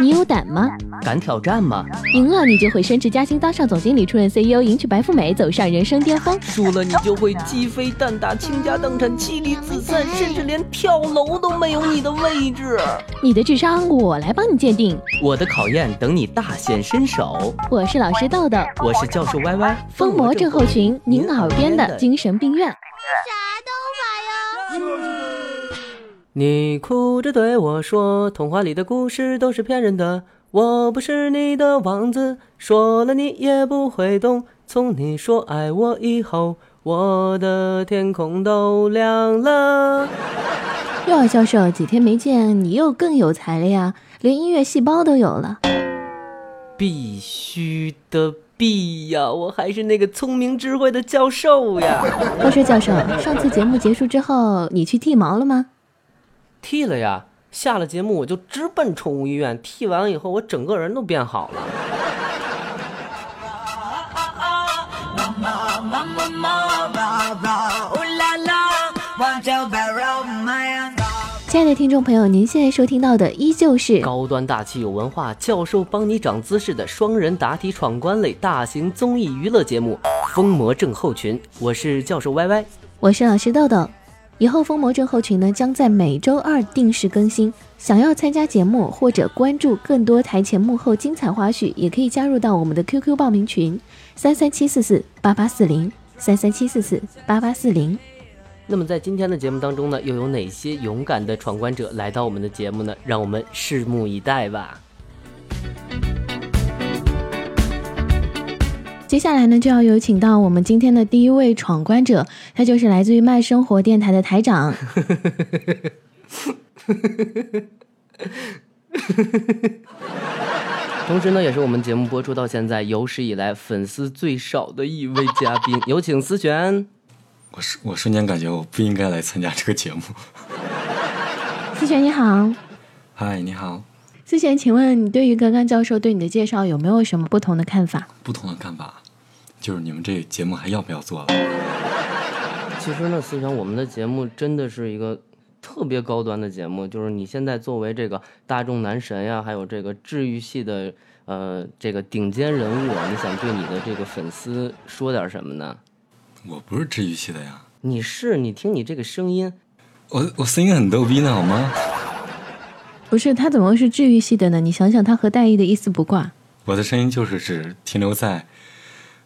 你有胆吗？敢挑战吗？赢了你就会升职加薪，当上总经理，出任 CEO，迎娶白富美，走上人生巅峰。输了你就会鸡飞蛋打，倾家荡产，妻离子散，甚至连跳楼都没有你的位置。你的智商我来帮你鉴定，我的考验等你大显身手。我是老师豆豆，我是教授歪歪，疯魔症候群，您耳边的精神病院。啥都买呀！你哭着对我说：“童话里的故事都是骗人的，我不是你的王子，说了你也不会懂。从你说爱我以后，我的天空都亮了。”哟，教授，几天没见，你又更有才了呀，连音乐细胞都有了。必须的必呀，我还是那个聪明智慧的教授呀。话说，教授，上次节目结束之后，你去剃毛了吗？剃了呀，下了节目我就直奔宠物医院。剃完以后，我整个人都变好了。亲爱的听众朋友，您现在收听到的依旧是高端大气有文化、教授帮你长姿势的双人答题闯关类大型综艺娱乐节目《疯魔症候群》。我是教授歪歪，我是老师豆豆。以后疯魔症候群呢将在每周二定时更新。想要参加节目或者关注更多台前幕后精彩花絮，也可以加入到我们的 QQ 报名群：三三七四四八八四零三三七四四八八四零。那么在今天的节目当中呢，又有哪些勇敢的闯关者来到我们的节目呢？让我们拭目以待吧。接下来呢，就要有请到我们今天的第一位闯关者，他就是来自于麦生活电台的台长。同时呢，也是我们节目播出到现在有史以来粉丝最少的一位嘉宾，有请思璇。我瞬我瞬间感觉我不应该来参加这个节目。思璇你好，嗨，你好。思璇，请问你对于刚刚教授对你的介绍有没有什么不同的看法？不同的看法，就是你们这节目还要不要做了？其实呢，思璇，我们的节目真的是一个特别高端的节目。就是你现在作为这个大众男神呀，还有这个治愈系的呃这个顶尖人物，你想对你的这个粉丝说点什么呢？我不是治愈系的呀。你是？你听你这个声音，我我声音很逗逼呢，好吗？不是，他怎么会是治愈系的呢？你想想，他和戴毅的一丝不挂。我的声音就是只停留在，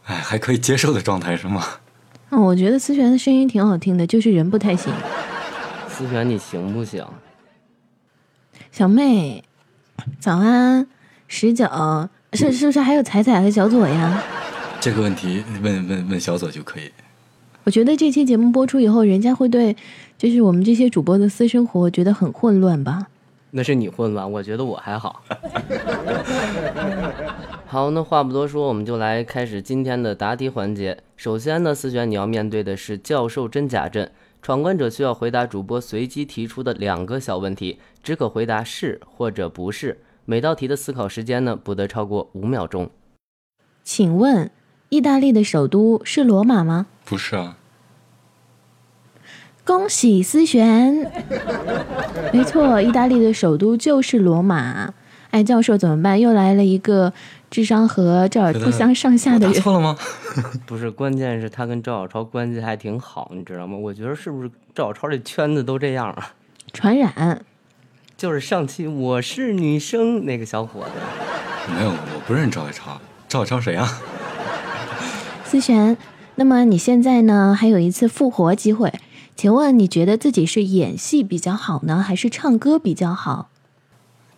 哎，还可以接受的状态，是吗？嗯，我觉得思璇的声音挺好听的，就是人不太行。思璇，你行不行？小妹，早安，十九，是是不是还有彩彩和小左呀？这个问题问问问小左就可以。我觉得这期节目播出以后，人家会对就是我们这些主播的私生活觉得很混乱吧？那是你混乱，我觉得我还好。好，那话不多说，我们就来开始今天的答题环节。首先呢，思璇你要面对的是教授真假阵，闯关者需要回答主播随机提出的两个小问题，只可回答是或者不是。每道题的思考时间呢，不得超过五秒钟。请问，意大利的首都是罗马吗？不是啊。恭喜思璇，没错，意大利的首都就是罗马。哎，教授怎么办？又来了一个智商和赵尔不相上下的人。错了吗？不是，关键是他跟赵小超关系还挺好，你知道吗？我觉得是不是赵小超这圈子都这样啊？传染。就是上期我是女生那个小伙子。没有，我不认赵小超。赵小超谁啊？思璇，那么你现在呢？还有一次复活机会。请问你觉得自己是演戏比较好呢，还是唱歌比较好？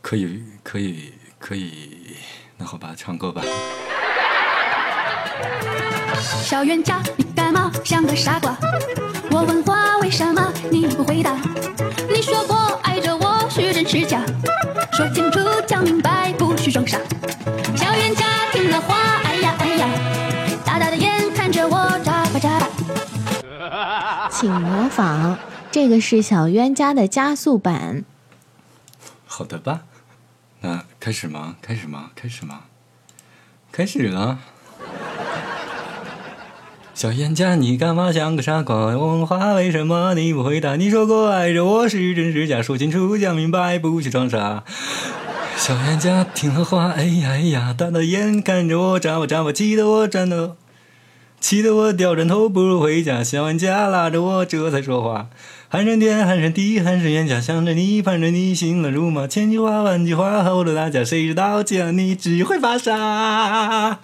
可以，可以，可以。那好吧，唱歌吧。小冤家，你干嘛像个傻瓜？我问话，为什么你不回答？你说过爱着我，是真是假？说清楚，讲明白，不许装傻。小冤家听了话，哎呀哎呀，大大的眼看着我眨巴眨巴。请模仿，这个是小冤家的加速版。好的吧，那开始吗？开始吗？开始吗？开始了。小冤家，你干嘛像个傻瓜？我问话，为什么你不回答？你说过爱着我是真是假？说清楚，讲明白，不许装傻。小冤家听了话，哎呀哎呀，大大眼看着我，眨巴眨巴，气得我颤抖，气得我掉枕头，不如回家。小冤家拉着我，这才说话。喊声天，喊声地，喊声冤家，想着你，盼着你，心乱如麻。千句话，万句话，后头大家，谁知道这样你只会发傻。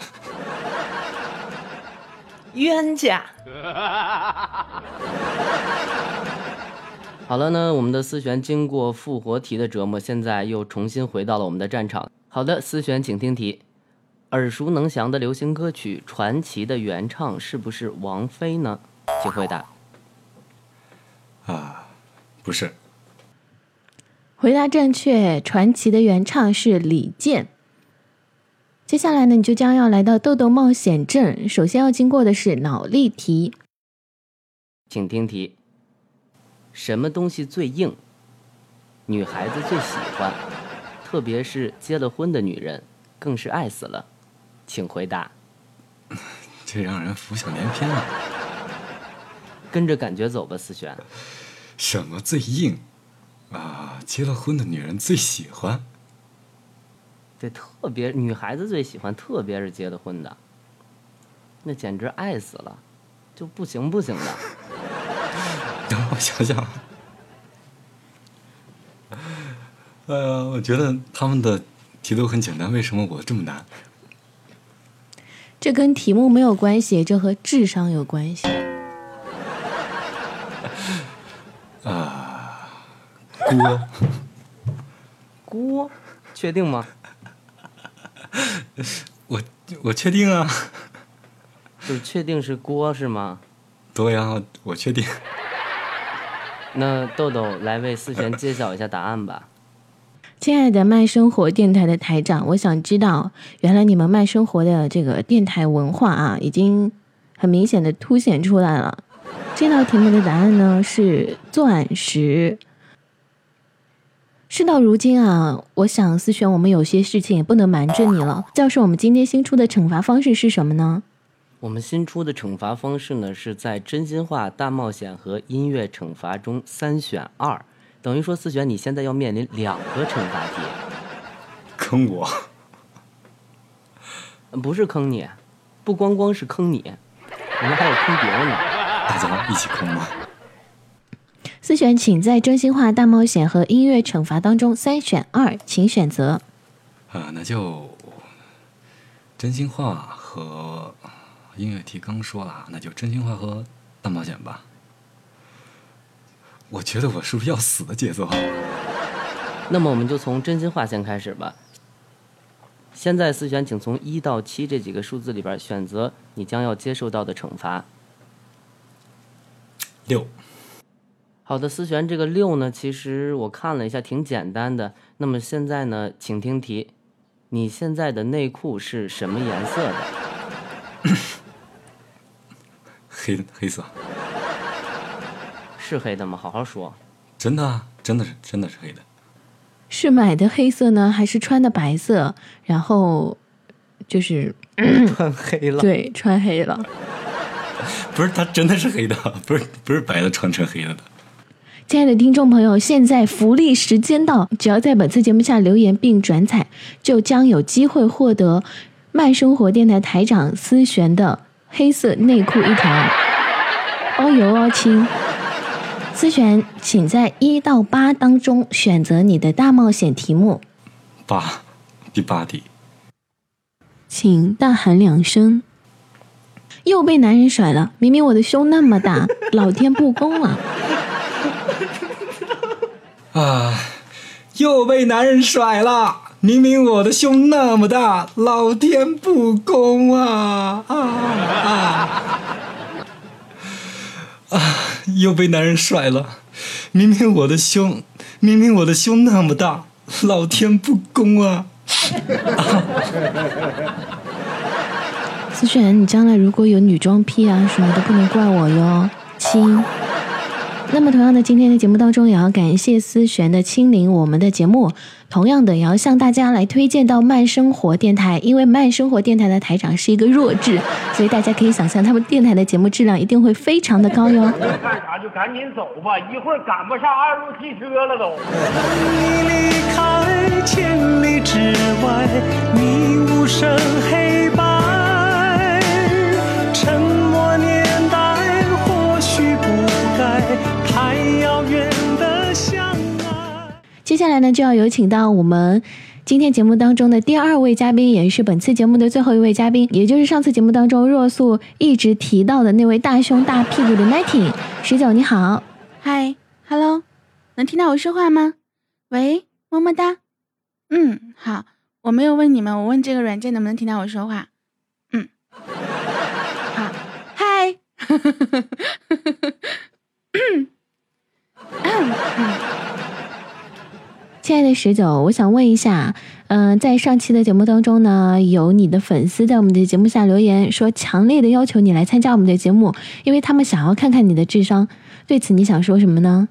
冤家。好了呢，我们的思璇经过复活题的折磨，现在又重新回到了我们的战场。好的，思璇，请听题：耳熟能详的流行歌曲《传奇》的原唱是不是王菲呢？请回答。啊，不是，回答正确，《传奇》的原唱是李健。接下来呢，你就将要来到豆豆冒险镇，首先要经过的是脑力题。请听题：什么东西最硬？女孩子最喜欢，特别是结了婚的女人，更是爱死了。请回答。这让人浮想联翩啊！跟着感觉走吧，思璇。什么最硬？啊，结了婚的女人最喜欢。对，特别女孩子最喜欢，特别是结了婚的，那简直爱死了，就不行不行的。让我想想。哎呀，我觉得他们的题都很简单，为什么我这么难？这跟题目没有关系，这和智商有关系。啊，锅，锅，确定吗？我我确定啊，就是确定是锅是吗？对呀，我确定。那豆豆来为思璇揭晓一下答案吧。亲爱的慢生活电台的台长，我想知道，原来你们慢生活的这个电台文化啊，已经很明显的凸显出来了。这道题目的答案呢是钻石。事到如今啊，我想思璇，我们有些事情也不能瞒着你了。教授，我们今天新出的惩罚方式是什么呢？我们新出的惩罚方式呢，是在真心话大冒险和音乐惩罚中三选二，等于说思璇你现在要面临两个惩罚题。坑我？不是坑你，不光光是坑你，我们还有坑别人呢。大家一起坑吗？思璇，请在真心话大冒险和音乐惩罚当中三选二，请选择。啊，那就真心话和音乐题刚说了，那就真心话和大冒险吧。我觉得我是不是要死的节奏？那么我们就从真心话先开始吧。现在思璇，请从一到七这几个数字里边选择你将要接受到的惩罚。六。好的，思璇，这个六呢，其实我看了一下，挺简单的。那么现在呢，请听题：你现在的内裤是什么颜色的？黑黑色。是黑的吗？好好说。真的啊，真的是，真的是黑的。是买的黑色呢，还是穿的白色？然后就是 穿黑了。对，穿黑了。不是，它真的是黑的，不是不是白的穿成黑了的。亲爱的听众朋友，现在福利时间到，只要在本次节目下留言并转采，就将有机会获得慢生活电台台长思璇的黑色内裤一条。哦哟哦亲，思璇，请在一到八当中选择你的大冒险题目。八，第八题，请大喊两声。又被男人甩了，明明我的胸那么大，老天不公啊！啊！又被男人甩了，明明我的胸那么大，老天不公啊！啊啊！啊！又被男人甩了，明明我的胸，明明我的胸那么大，老天不公啊！思璇，你将来如果有女装癖啊什么的，不能怪我哟，亲。那么同样的，今天的节目当中也要感谢思璇的亲临我们的节目，同样的也要向大家来推荐到慢生活电台，因为慢生活电台的台长是一个弱智，所以大家可以想象他们电台的节目质量一定会非常的高哟。干啥就赶紧走吧，一会儿赶不上二路汽车了都。你离开千里之外，你无声黑白，沉默年接下来呢，就要有请到我们今天节目当中的第二位嘉宾，也是本次节目的最后一位嘉宾，也就是上次节目当中若素一直提到的那位大胸大屁股的 Nighting 十九，你好。嗨，Hello，能听到我说话吗？喂，么么哒。嗯，好，我没有问你们，我问这个软件能不能听到我说话。嗯，好，嗨。亲爱的十九，我想问一下，嗯、在上期的节目当中呢，有你的粉丝在我们的节目下留言说，强烈的要求你来参加我们的节目，因为他们想要看看你的智商。对此你想说什么呢？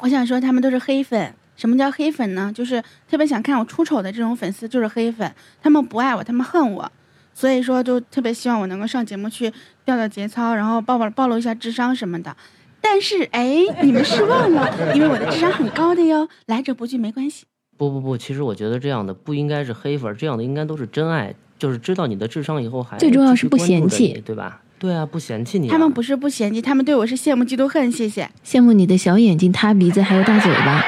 我想说他们都是黑粉。什么叫黑粉呢？就是特别想看我出丑的这种粉丝就是黑粉，他们不爱我，他们恨我，所以说就特别希望我能够上节目去调调节操，然后暴暴暴露一下智商什么的。但是哎，你们失望了，因为我的智商很高的哟，来者不拒没关系。不不不，其实我觉得这样的不应该是黑粉，这样的应该都是真爱，就是知道你的智商以后还最重要是不嫌弃对吧？对啊，不嫌弃你、啊。他们不是不嫌弃，他们对我是羡慕嫉妒恨。谢谢羡慕你的小眼睛、塌鼻子还有大嘴巴。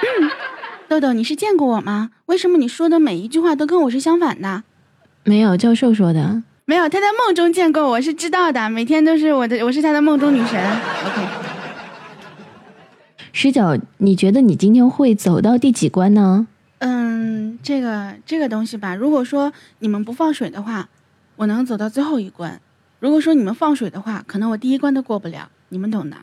嗯豆豆，你是见过我吗？为什么你说的每一句话都跟我是相反的？没有，教授说的。没有，他在梦中见过我，是知道的，每天都是我的，我是他的梦中女神。OK，十九，你觉得你今天会走到第几关呢？嗯，这个这个东西吧，如果说你们不放水的话，我能走到最后一关；如果说你们放水的话，可能我第一关都过不了，你们懂的。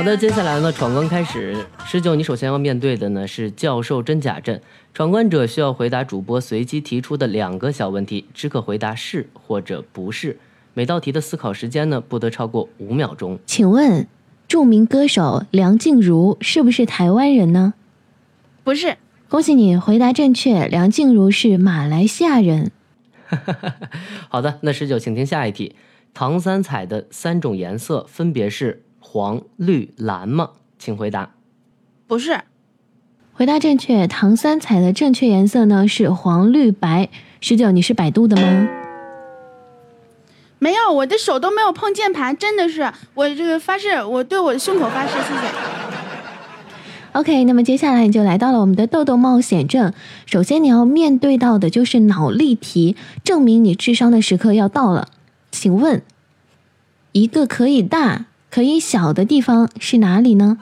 好的，接下来呢，闯关开始。十九，你首先要面对的呢是教授真假阵，闯关者需要回答主播随机提出的两个小问题，只可回答是或者不是。每道题的思考时间呢不得超过五秒钟。请问，著名歌手梁静茹是不是台湾人呢？不是，恭喜你回答正确，梁静茹是马来西亚人。好的，那十九，请听下一题。唐三彩的三种颜色分别是黄、绿、蓝吗？请回答。不是，回答正确，唐三彩的正确颜色呢是黄、绿、白。十九，你是百度的吗？没有，我的手都没有碰键盘，真的是，我这个发誓，我对我的胸口发誓，谢谢。OK，那么接下来你就来到了我们的豆豆冒险镇。首先你要面对到的就是脑力题，证明你智商的时刻要到了。请问，一个可以大可以小的地方是哪里呢？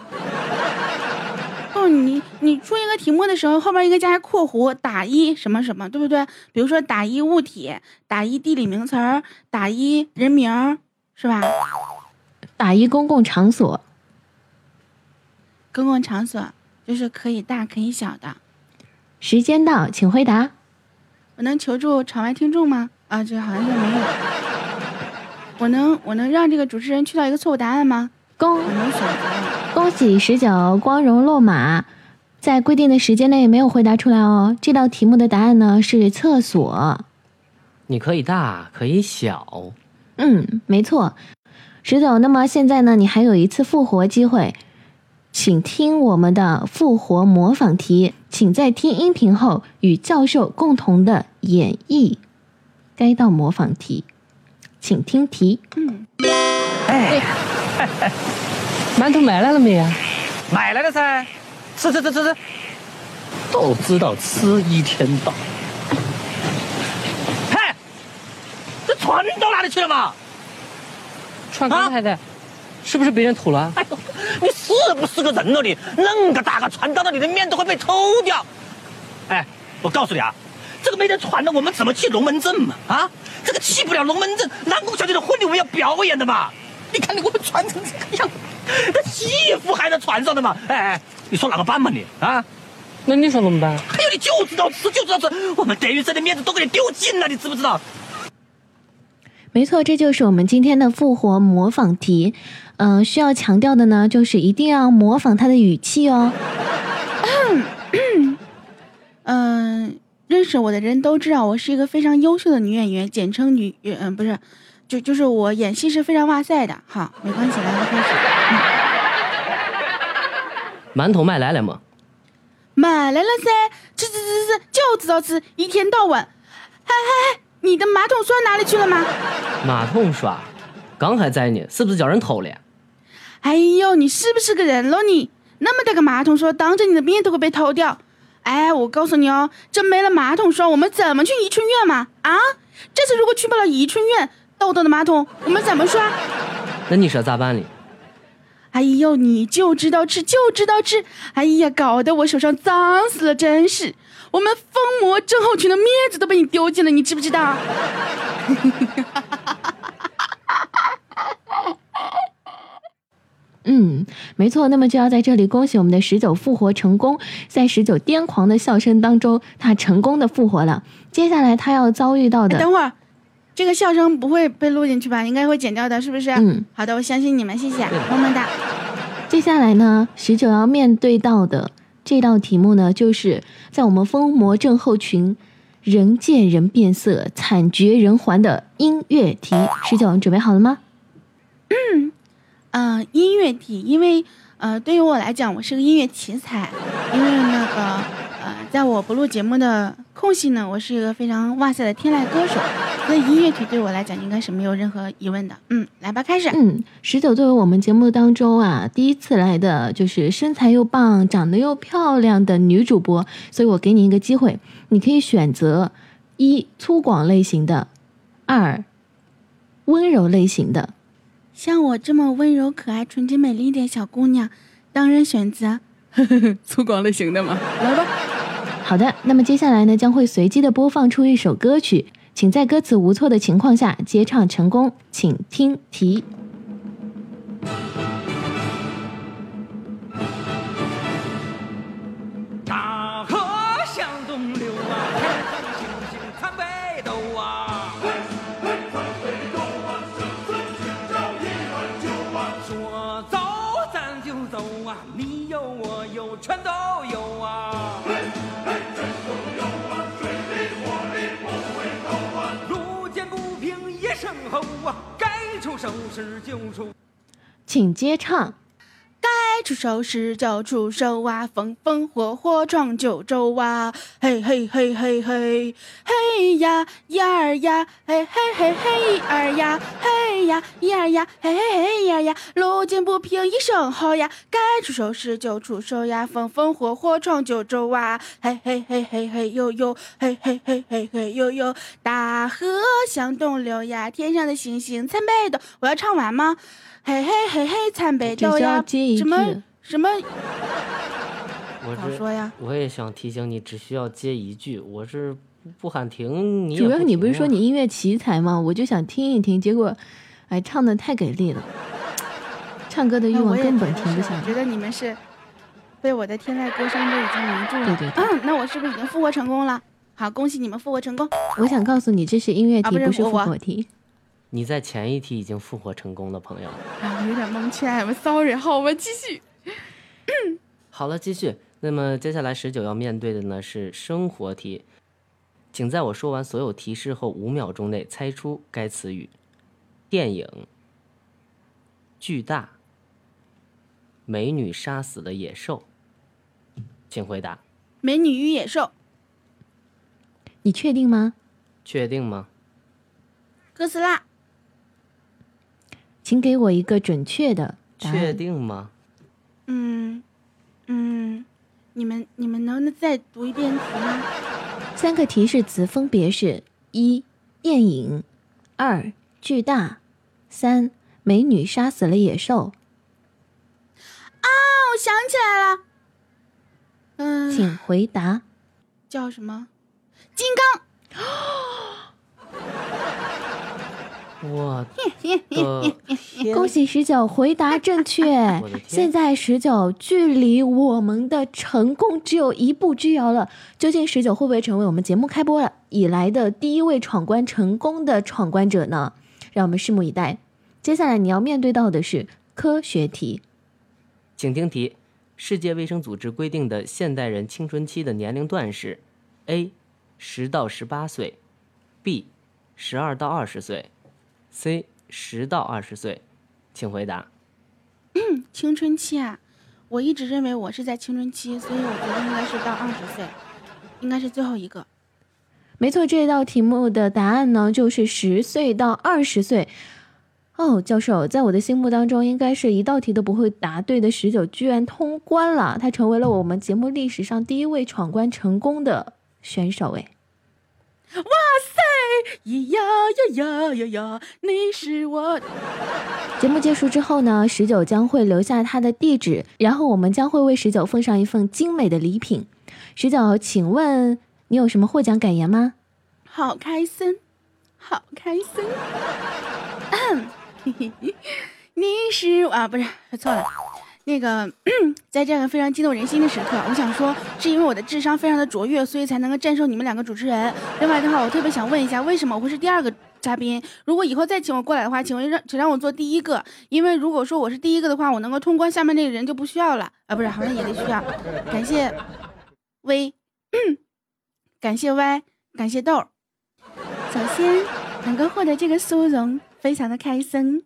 哦，你你出一个题目的时候，后边应该加括弧打一什么什么，对不对？比如说打一物体，打一地理名词儿，打一人名儿，是吧？打一公共场所。公共场所就是可以大可以小的。时间到，请回答。我能求助场外听众吗？啊，这好像是没有。我能我能让这个主持人去到一个错误答案吗？恭。恭喜十九光荣落马，在规定的时间内没有回答出来哦。这道题目的答案呢是厕所。你可以大，可以小。嗯，没错，十九。那么现在呢，你还有一次复活机会，请听我们的复活模仿题，请在听音频后与教授共同的演绎该道模仿题，请听题。嗯，哎 馒头买来了没呀？买来了噻，吃吃吃吃吃。都知道吃一天到。嘿，这船到哪里去了嘛？串刚才的，是不是被人偷了？哎呦，你是不是个人了你？恁个大个船到了，你的面都会被偷掉。哎，我告诉你啊，这个没得船了，我们怎么去龙门阵嘛？啊，这个去不了龙门阵，南宫小姐的婚礼我们要表演的嘛。你看你我们穿成这个样，那戏服还在船上的嘛？哎哎，你说哪个办嘛你啊？那你说怎么办？哎呦，你就知道吃，就知道吃，我们德云社的面子都给你丢尽了，你知不知道？没错，这就是我们今天的复活模仿题。嗯、需要强调的呢，就是一定要模仿他的语气哦。嗯、认识我的人都知道我是一个非常优秀的女演员，简称女，嗯、不是，就就是我演戏是非常哇塞的。好，没关系，来吧，开始。馒头卖来了吗？买来了噻，吃吃吃吃，就知道吃，一天到晚。嗨嗨嗨，你的马桶刷哪里去了吗？马桶刷，刚还在呢，是不是叫人偷了？哎呦，你是不是个人喽你？那么大个马桶刷，当着你的面都会被偷掉。哎，我告诉你哦，这没了马桶刷，我们怎么去怡春院嘛？啊，这次如果去不了怡春院，豆豆的马桶我们怎么刷？那你说咋办呢？哎呦，你就知道吃，就知道吃。哎呀，搞得我手上脏死了，真是。我们疯魔症候群的面子都被你丢尽了，你知不知道？嗯，没错。那么就要在这里恭喜我们的十九复活成功，在十九癫狂的笑声当中，他成功的复活了。接下来他要遭遇到的，哎等会儿，这个笑声不会被录进去吧？应该会剪掉的，是不是？嗯，好的，我相信你们，谢谢，么么哒。接下来呢，十九要面对到的这道题目呢，就是在我们疯魔症候群人见人变色、惨绝人寰的音乐题。十九，你准备好了吗？嗯、音乐题，因为呃，对于我来讲，我是个音乐奇才，因为那个呃，在我不录节目的空隙呢，我是一个非常哇塞的天籁歌手，所以音乐题对我来讲应该是没有任何疑问的。嗯，来吧，开始。嗯，十九作为我们节目当中啊第一次来的，就是身材又棒、长得又漂亮的女主播，所以我给你一个机会，你可以选择一粗犷类型的，二温柔类型的。像我这么温柔、可爱、纯洁、美丽的小姑娘，当然选择 粗犷类型的嘛。来吧。好的，那么接下来呢，将会随机的播放出一首歌曲，请在歌词无错的情况下接唱成功，请听题。有全都有啊。路见不平一声吼啊，该出手时就出。请接唱。该出手时就出手啊，风风火火闯九州啊！嘿嘿嘿嘿嘿，嘿呀一儿呀，嘿嘿嘿嘿一儿呀，嘿呀一儿呀，嘿嘿嘿一儿呀，路见不平一声吼呀，该出手时就出手呀，风风火火闯九州啊！嘿嘿嘿嘿嘿呦呦，嘿嘿嘿嘿嘿呦呦，大河向东流呀，天上的星星参北斗。我要唱完吗？嘿嘿嘿嘿，参北斗呀！接一句什么什么？我是早说呀！我也想提醒你，只需要接一句。我是不不喊停，你也主要你不是说你音乐奇才吗？我就想听一听，结果，哎，唱的太给力了，唱歌的欲望根本停不下来。我觉得你们是被我的天籁歌声都已经迷住了。对对对嗯，那我是不是已经复活成功了？好，恭喜你们复活成功。我想告诉你，这是音乐题，啊不是复我我活题。你在前一题已经复活成功的朋友。啊，有点蒙圈，I'm sorry。好，我们继续。好了，继续。那么接下来十九要面对的呢是生活题，请在我说完所有提示后五秒钟内猜出该词语。电影。巨大。美女杀死了野兽。请回答。美女与野兽，你确定吗？确定吗？哥斯拉，请给我一个准确的答确。定吗？嗯嗯，你们你们能不能再读一遍题吗？三个提示词分别是：一、电影；二、巨大；三、美女杀死了野兽。啊，我想起来了。嗯，请回答。叫什么？金刚。我的天恭喜十九回答正确！现在十九距离我们的成功只有一步之遥了。究竟十九会不会成为我们节目开播了以来的第一位闯关成功的闯关者呢？让我们拭目以待。接下来你要面对到的是科学题。请听题：世界卫生组织规定的现代人青春期的年龄段是：A. 十到十八岁，B. 十二到二十岁，C. 十到二十岁。请回答。青春期啊，我一直认为我是在青春期，所以我觉得应该是到二十岁，应该是最后一个。没错，这道题目的答案呢，就是十岁到二十岁。哦，教授，在我的心目当中，应该是一道题都不会答对的十九，居然通关了，他成为了我们节目历史上第一位闯关成功的选手。哎，哇塞，咿呀呀呀呀呀，你是我。节目结束之后呢，十九将会留下他的地址，然后我们将会为十九奉上一份精美的礼品。十九，请问你有什么获奖感言吗？好开心，好开心。你是啊，不是说错了。那个，在这样非常激动人心的时刻，我想说，是因为我的智商非常的卓越，所以才能够战胜你们两个主持人。另外的话，我特别想问一下，为什么我会是第二个嘉宾？如果以后再请我过来的话，请问让请让我做第一个，因为如果说我是第一个的话，我能够通关，下面那个人就不需要了啊，不是，好像也得需要。感谢 微 感谢歪感谢豆。首先能够获得这个殊荣，非常的开心。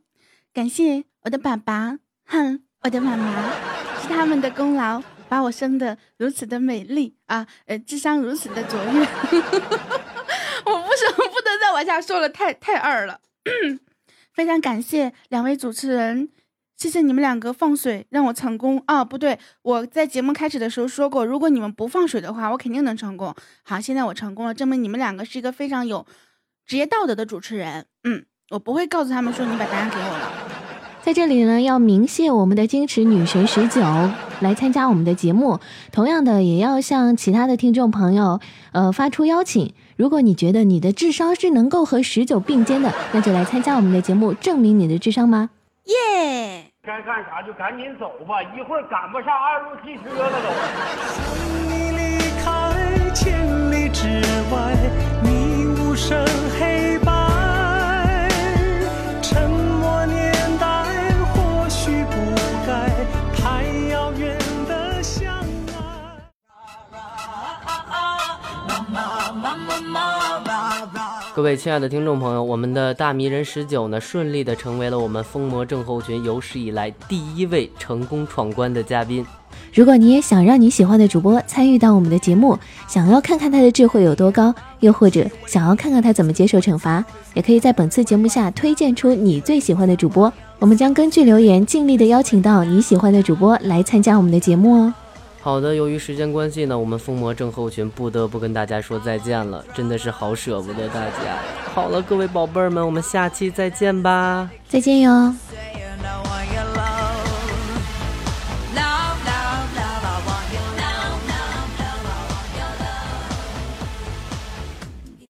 感谢我的爸爸，哼，我的妈妈，是他们的功劳，把我生的如此的美丽啊，呃，智商如此的卓越。我不是不能再往下说了，太太二了。非常感谢两位主持人，谢谢你们两个放水让我成功啊！不对，我在节目开始的时候说过，如果你们不放水的话，我肯定能成功。好，现在我成功了，证明你们两个是一个非常有职业道德的主持人。嗯，我不会告诉他们说你把答案给我了。在这里呢，要鸣谢我们的矜持女神十九来参加我们的节目。同样的，也要向其他的听众朋友，呃，发出邀请。如果你觉得你的智商是能够和十九并肩的，那就来参加我们的节目，证明你的智商吧。耶！该干啥就赶紧走吧，一会儿赶不上二路汽车了都。你离开千里之外，你无声黑各位亲爱的听众朋友，我们的大迷人十九呢，顺利的成为了我们疯魔症候群有史以来第一位成功闯关的嘉宾。如果你也想让你喜欢的主播参与到我们的节目，想要看看他的智慧有多高，又或者想要看看他怎么接受惩罚，也可以在本次节目下推荐出你最喜欢的主播，我们将根据留言尽力的邀请到你喜欢的主播来参加我们的节目哦。好的，由于时间关系呢，我们疯魔症候群不得不跟大家说再见了，真的是好舍不得大家。好了，各位宝贝儿们，我们下期再见吧。再见哟。